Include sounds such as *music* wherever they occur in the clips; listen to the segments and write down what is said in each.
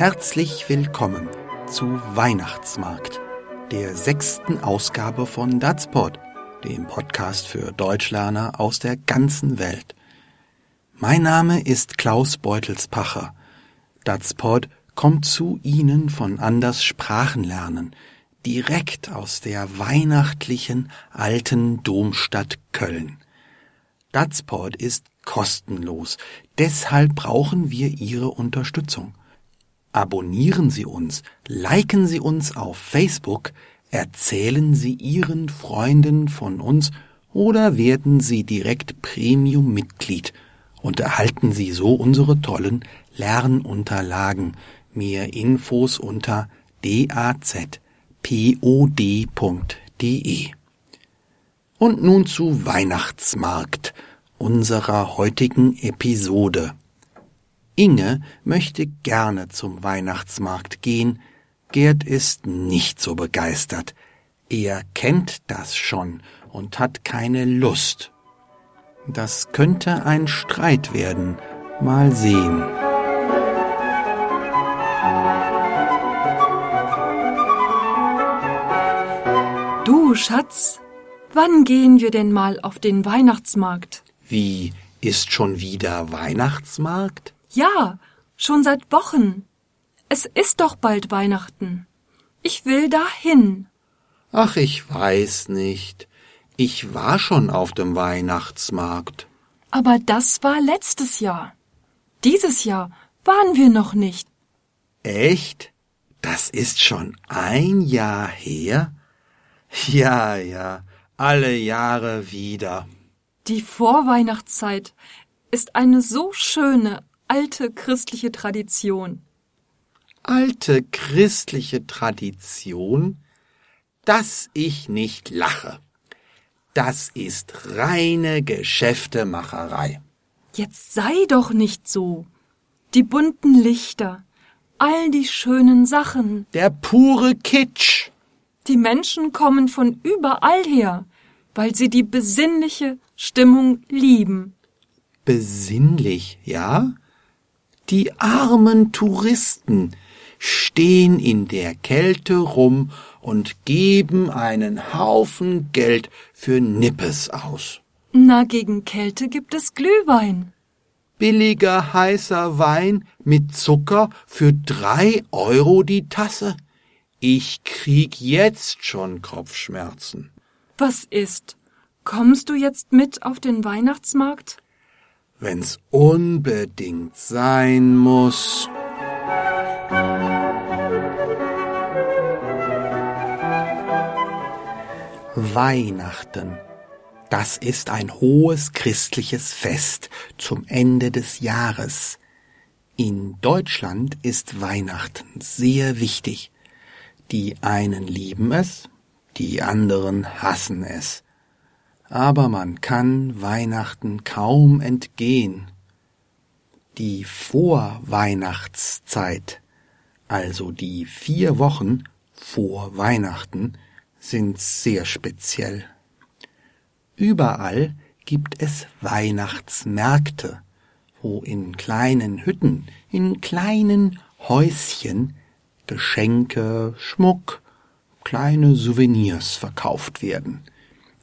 Herzlich willkommen zu Weihnachtsmarkt, der sechsten Ausgabe von Datsport, dem Podcast für Deutschlerner aus der ganzen Welt. Mein Name ist Klaus Beutelspacher. Datsport kommt zu Ihnen von Anders Sprachenlernen, direkt aus der weihnachtlichen alten Domstadt Köln. Datsport ist kostenlos, deshalb brauchen wir Ihre Unterstützung. Abonnieren Sie uns, liken Sie uns auf Facebook, erzählen Sie Ihren Freunden von uns oder werden Sie direkt Premium-Mitglied und erhalten Sie so unsere tollen Lernunterlagen. Mehr Infos unter dazpod.de. Und nun zu Weihnachtsmarkt, unserer heutigen Episode. Inge möchte gerne zum Weihnachtsmarkt gehen, Gerd ist nicht so begeistert. Er kennt das schon und hat keine Lust. Das könnte ein Streit werden. Mal sehen. Du, Schatz, wann gehen wir denn mal auf den Weihnachtsmarkt? Wie, ist schon wieder Weihnachtsmarkt? Ja, schon seit Wochen. Es ist doch bald Weihnachten. Ich will dahin. Ach, ich weiß nicht. Ich war schon auf dem Weihnachtsmarkt. Aber das war letztes Jahr. Dieses Jahr waren wir noch nicht. Echt? Das ist schon ein Jahr her? Ja, ja, alle Jahre wieder. Die Vorweihnachtszeit ist eine so schöne, alte christliche Tradition. Alte christliche Tradition? Dass ich nicht lache. Das ist reine Geschäftemacherei. Jetzt sei doch nicht so. Die bunten Lichter, all die schönen Sachen. Der pure Kitsch. Die Menschen kommen von überall her, weil sie die besinnliche Stimmung lieben. Besinnlich, ja? Die armen Touristen stehen in der Kälte rum und geben einen Haufen Geld für Nippes aus. Na, gegen Kälte gibt es Glühwein. Billiger heißer Wein mit Zucker für drei Euro die Tasse. Ich krieg jetzt schon Kopfschmerzen. Was ist? Kommst du jetzt mit auf den Weihnachtsmarkt? Wenn's unbedingt sein muss. Weihnachten. Das ist ein hohes christliches Fest zum Ende des Jahres. In Deutschland ist Weihnachten sehr wichtig. Die einen lieben es, die anderen hassen es aber man kann Weihnachten kaum entgehen. Die Vorweihnachtszeit, also die vier Wochen vor Weihnachten, sind sehr speziell. Überall gibt es Weihnachtsmärkte, wo in kleinen Hütten, in kleinen Häuschen Geschenke, Schmuck, kleine Souvenirs verkauft werden.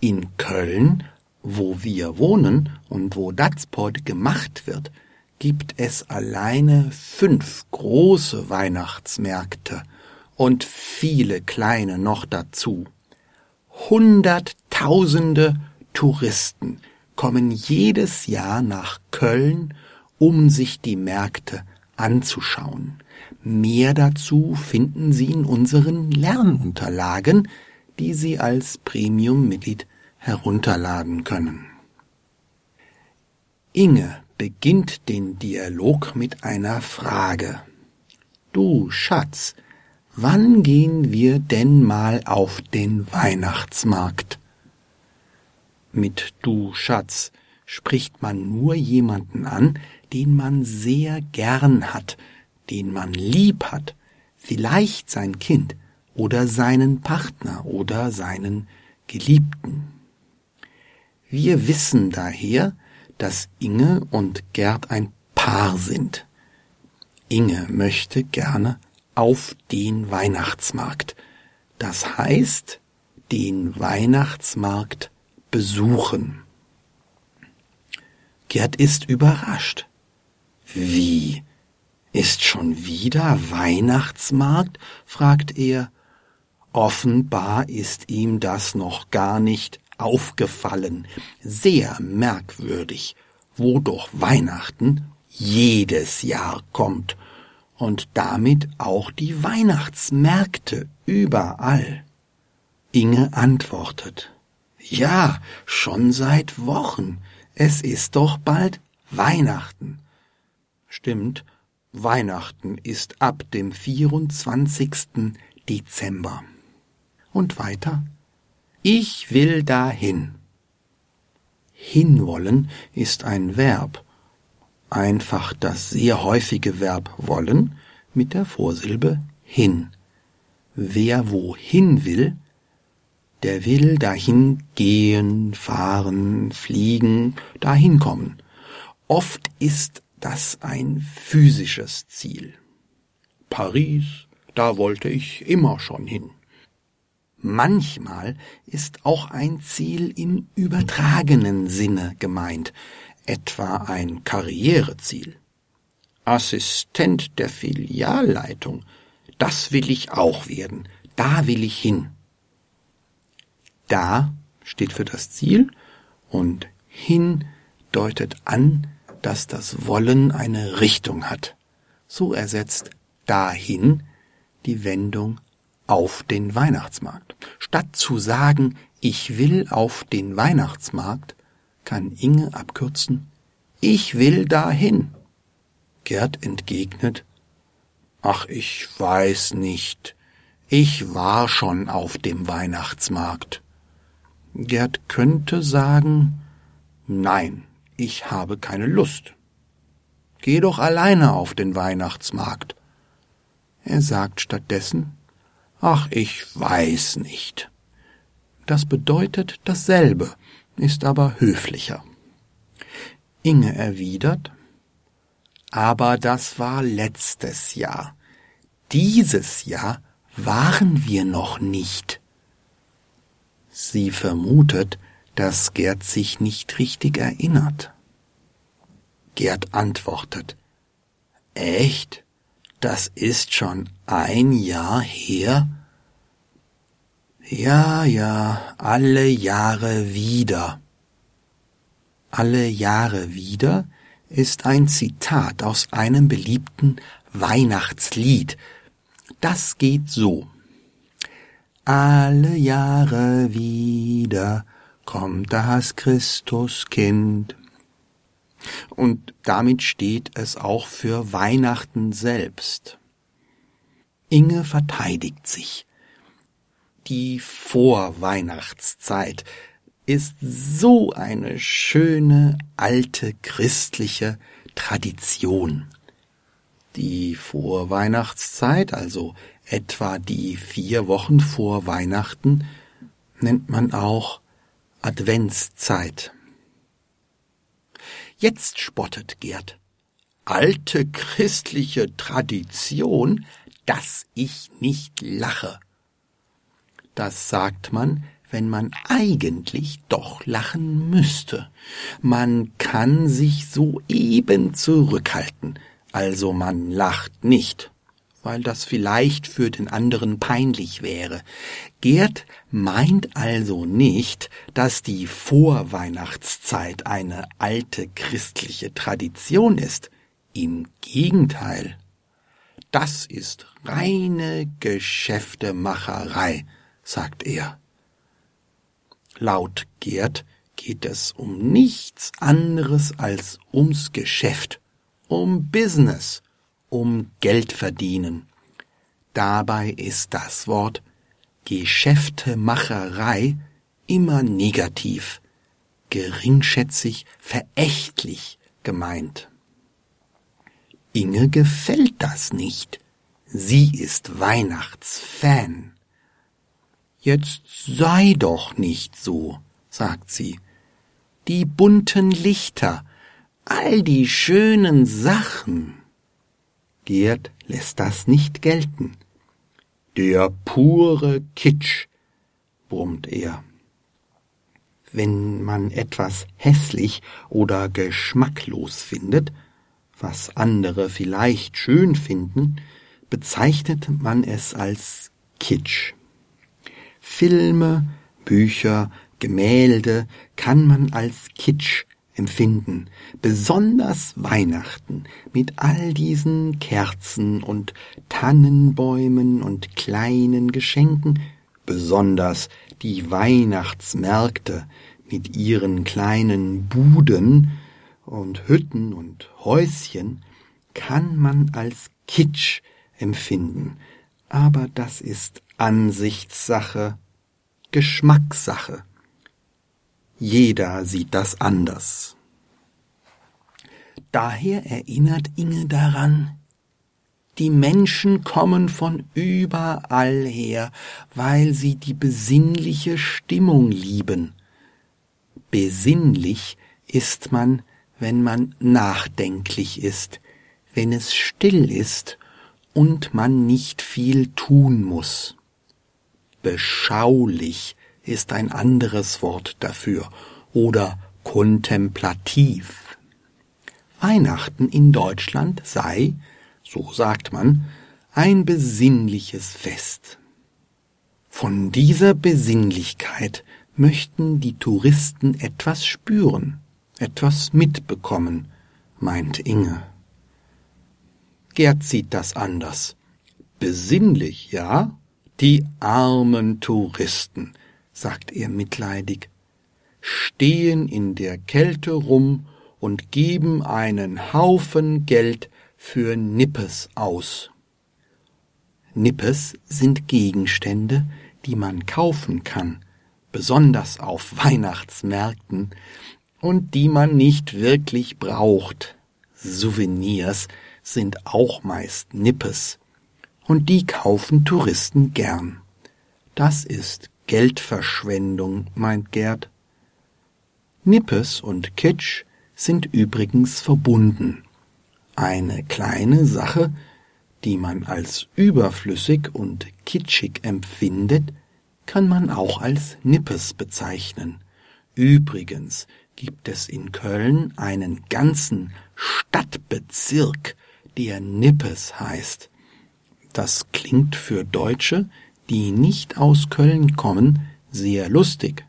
In Köln, wo wir wohnen und wo Datsport gemacht wird, gibt es alleine fünf große Weihnachtsmärkte und viele kleine noch dazu. Hunderttausende Touristen kommen jedes Jahr nach Köln, um sich die Märkte anzuschauen. Mehr dazu finden Sie in unseren Lernunterlagen, die Sie als Premium-Mitglied herunterladen können. Inge beginnt den Dialog mit einer Frage. Du Schatz, wann gehen wir denn mal auf den Weihnachtsmarkt? Mit du Schatz spricht man nur jemanden an, den man sehr gern hat, den man lieb hat, vielleicht sein Kind, oder seinen Partner oder seinen Geliebten. Wir wissen daher, dass Inge und Gerd ein Paar sind. Inge möchte gerne auf den Weihnachtsmarkt. Das heißt, den Weihnachtsmarkt besuchen. Gerd ist überrascht. Wie? Ist schon wieder Weihnachtsmarkt? fragt er. Offenbar ist ihm das noch gar nicht aufgefallen. Sehr merkwürdig, wo doch Weihnachten jedes Jahr kommt und damit auch die Weihnachtsmärkte überall. Inge antwortet Ja, schon seit Wochen. Es ist doch bald Weihnachten. Stimmt, Weihnachten ist ab dem 24. Dezember. Und weiter? Ich will dahin. Hinwollen ist ein Verb, einfach das sehr häufige Verb wollen mit der Vorsilbe hin. Wer wohin will, der will dahin gehen, fahren, fliegen, dahin kommen. Oft ist das ein physisches Ziel. Paris, da wollte ich immer schon hin. Manchmal ist auch ein Ziel im übertragenen Sinne gemeint, etwa ein Karriereziel. Assistent der Filialleitung, das will ich auch werden, da will ich hin. Da steht für das Ziel und hin deutet an, dass das Wollen eine Richtung hat. So ersetzt dahin die Wendung auf den Weihnachtsmarkt. Statt zu sagen, ich will auf den Weihnachtsmarkt, kann Inge abkürzen, ich will dahin. Gerd entgegnet, ach, ich weiß nicht, ich war schon auf dem Weihnachtsmarkt. Gerd könnte sagen, nein, ich habe keine Lust. Geh doch alleine auf den Weihnachtsmarkt. Er sagt stattdessen, Ach, ich weiß nicht. Das bedeutet dasselbe, ist aber höflicher. Inge erwidert, aber das war letztes Jahr. Dieses Jahr waren wir noch nicht. Sie vermutet, dass Gerd sich nicht richtig erinnert. Gerd antwortet, Echt? Das ist schon ein Jahr her? Ja, ja, alle Jahre wieder. Alle Jahre wieder ist ein Zitat aus einem beliebten Weihnachtslied. Das geht so. Alle Jahre wieder kommt das Christuskind und damit steht es auch für Weihnachten selbst. Inge verteidigt sich. Die Vorweihnachtszeit ist so eine schöne alte christliche Tradition. Die Vorweihnachtszeit, also etwa die vier Wochen vor Weihnachten, nennt man auch Adventszeit. Jetzt spottet Gerd. Alte christliche Tradition, dass ich nicht lache. Das sagt man, wenn man eigentlich doch lachen müsste. Man kann sich soeben zurückhalten, also man lacht nicht weil das vielleicht für den anderen peinlich wäre. Gerd meint also nicht, dass die Vorweihnachtszeit eine alte christliche Tradition ist. Im Gegenteil. Das ist reine Geschäftemacherei, sagt er. Laut Gerd geht es um nichts anderes als ums Geschäft, um Business, um Geld verdienen. Dabei ist das Wort Geschäftemacherei immer negativ, geringschätzig, verächtlich gemeint. Inge gefällt das nicht. Sie ist Weihnachtsfan. Jetzt sei doch nicht so, sagt sie. Die bunten Lichter, all die schönen Sachen. Gerd lässt das nicht gelten. Der pure Kitsch, brummt er. Wenn man etwas hässlich oder geschmacklos findet, was andere vielleicht schön finden, bezeichnet man es als Kitsch. Filme, Bücher, Gemälde kann man als Kitsch empfinden, besonders Weihnachten mit all diesen Kerzen und Tannenbäumen und kleinen Geschenken, besonders die Weihnachtsmärkte mit ihren kleinen Buden und Hütten und Häuschen, kann man als Kitsch empfinden, aber das ist Ansichtssache, Geschmackssache. Jeder sieht das anders. Daher erinnert Inge daran, die Menschen kommen von überall her, weil sie die besinnliche Stimmung lieben. Besinnlich ist man, wenn man nachdenklich ist, wenn es still ist und man nicht viel tun muss. Beschaulich ist ein anderes Wort dafür oder kontemplativ. Weihnachten in Deutschland sei, so sagt man, ein besinnliches Fest. Von dieser Besinnlichkeit möchten die Touristen etwas spüren, etwas mitbekommen, meint Inge. Gerd sieht das anders. Besinnlich, ja? Die armen Touristen, sagt er mitleidig, stehen in der Kälte rum und geben einen Haufen Geld für Nippes aus. Nippes sind Gegenstände, die man kaufen kann, besonders auf *laughs* Weihnachtsmärkten, und die man nicht wirklich braucht. Souvenirs sind auch meist Nippes, und die kaufen Touristen gern. Das ist Geldverschwendung, meint Gerd. Nippes und Kitsch sind übrigens verbunden. Eine kleine Sache, die man als überflüssig und kitschig empfindet, kann man auch als Nippes bezeichnen. Übrigens gibt es in Köln einen ganzen Stadtbezirk, der Nippes heißt. Das klingt für Deutsche, die nicht aus Köln kommen, sehr lustig.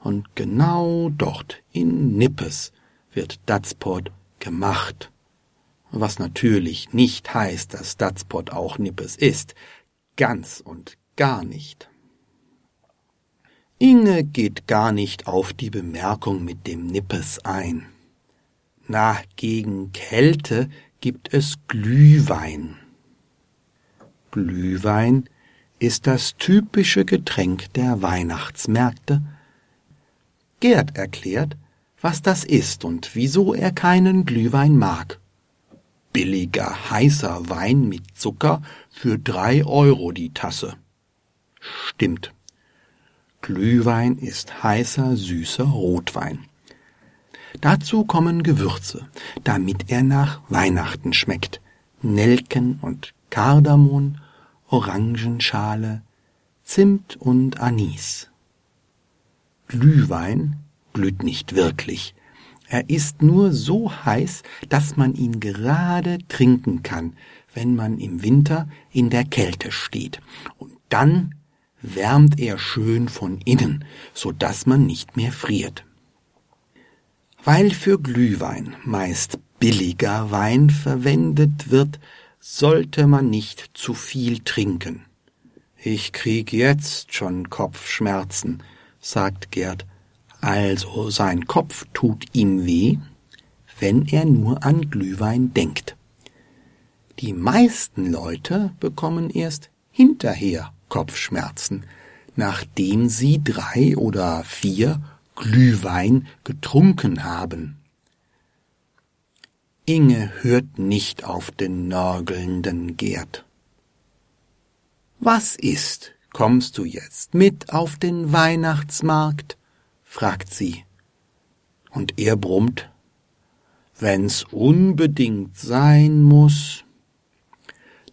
Und genau dort in Nippes wird Datsport gemacht. Was natürlich nicht heißt, dass Datsport auch Nippes ist. Ganz und gar nicht. Inge geht gar nicht auf die Bemerkung mit dem Nippes ein. Na, gegen Kälte gibt es Glühwein. Glühwein ist das typische Getränk der Weihnachtsmärkte. Gerd erklärt, was das ist und wieso er keinen Glühwein mag. Billiger, heißer Wein mit Zucker für drei Euro die Tasse. Stimmt. Glühwein ist heißer, süßer Rotwein. Dazu kommen Gewürze, damit er nach Weihnachten schmeckt. Nelken und Kardamom, Orangenschale, Zimt und Anis. Glühwein glüht nicht wirklich. Er ist nur so heiß, dass man ihn gerade trinken kann, wenn man im Winter in der Kälte steht. Und dann wärmt er schön von innen, so dass man nicht mehr friert. Weil für Glühwein meist billiger Wein verwendet wird, sollte man nicht zu viel trinken. Ich krieg jetzt schon Kopfschmerzen, sagt Gerd. Also sein Kopf tut ihm weh, wenn er nur an Glühwein denkt. Die meisten Leute bekommen erst hinterher Kopfschmerzen, nachdem sie drei oder vier Glühwein getrunken haben. Inge hört nicht auf den nörgelnden Gerd. Was ist? Kommst du jetzt mit auf den Weihnachtsmarkt? fragt sie. Und er brummt, wenn's unbedingt sein muss.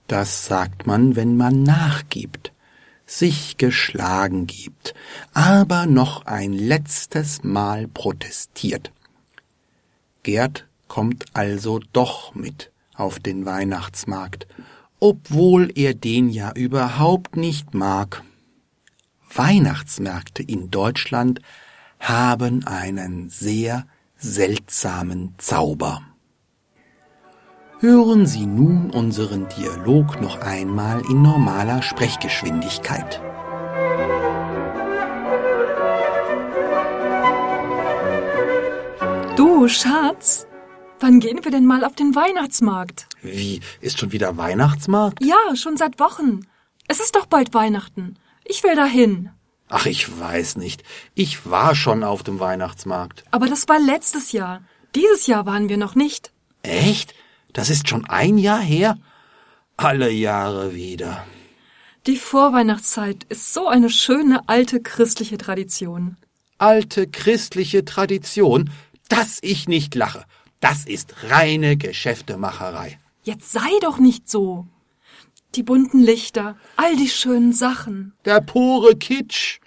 Das sagt man, wenn man nachgibt, sich geschlagen gibt, aber noch ein letztes Mal protestiert. Gerd kommt also doch mit auf den Weihnachtsmarkt, obwohl er den ja überhaupt nicht mag. Weihnachtsmärkte in Deutschland haben einen sehr seltsamen Zauber. Hören Sie nun unseren Dialog noch einmal in normaler Sprechgeschwindigkeit. Du, Schatz, wann gehen wir denn mal auf den Weihnachtsmarkt? Wie, ist schon wieder Weihnachtsmarkt? Ja, schon seit Wochen. Es ist doch bald Weihnachten. Ich will dahin. Ach, ich weiß nicht. Ich war schon auf dem Weihnachtsmarkt. Aber das war letztes Jahr. Dieses Jahr waren wir noch nicht. Echt? Das ist schon ein Jahr her? Alle Jahre wieder. Die Vorweihnachtszeit ist so eine schöne alte christliche Tradition. Alte christliche Tradition, dass ich nicht lache. Das ist reine Geschäftemacherei. Jetzt sei doch nicht so. Die bunten Lichter, all die schönen Sachen. Der pure Kitsch.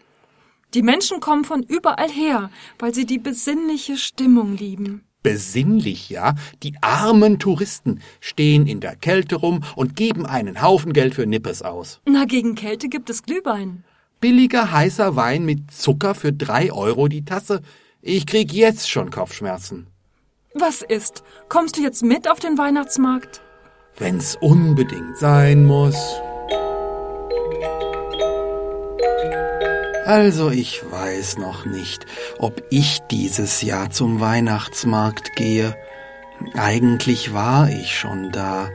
Die Menschen kommen von überall her, weil sie die besinnliche Stimmung lieben. Besinnlich, ja? Die armen Touristen stehen in der Kälte rum und geben einen Haufen Geld für Nippes aus. Na, gegen Kälte gibt es Glühwein. Billiger heißer Wein mit Zucker für drei Euro die Tasse. Ich krieg jetzt schon Kopfschmerzen. Was ist? Kommst du jetzt mit auf den Weihnachtsmarkt? Wenn's unbedingt sein muss. Also ich weiß noch nicht, ob ich dieses Jahr zum Weihnachtsmarkt gehe. Eigentlich war ich schon da.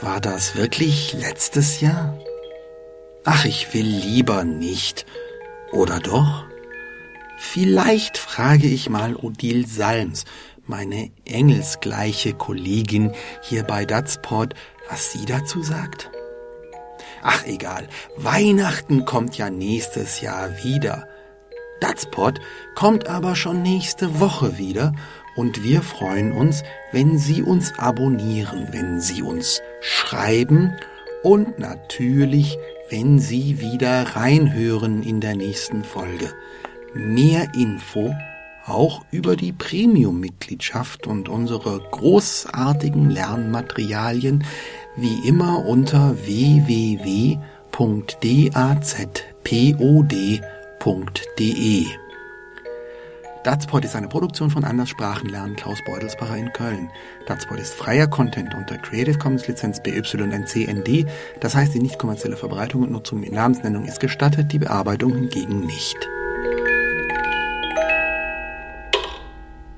War das wirklich letztes Jahr? Ach, ich will lieber nicht. Oder doch? Vielleicht frage ich mal Odile Salms, meine engelsgleiche Kollegin hier bei Datsport, was sie dazu sagt. Ach egal, Weihnachten kommt ja nächstes Jahr wieder. Datspot kommt aber schon nächste Woche wieder und wir freuen uns, wenn Sie uns abonnieren, wenn Sie uns schreiben und natürlich, wenn Sie wieder reinhören in der nächsten Folge. Mehr Info auch über die Premium-Mitgliedschaft und unsere großartigen Lernmaterialien wie immer unter www.dazpod.de. Datspot ist eine Produktion von Anders Sprachenlernen Klaus Beutelsbacher in Köln. Datspot ist freier Content unter Creative Commons Lizenz BYNCND, das heißt die nicht kommerzielle Verbreitung und Nutzung mit Namensnennung ist gestattet, die Bearbeitung hingegen nicht.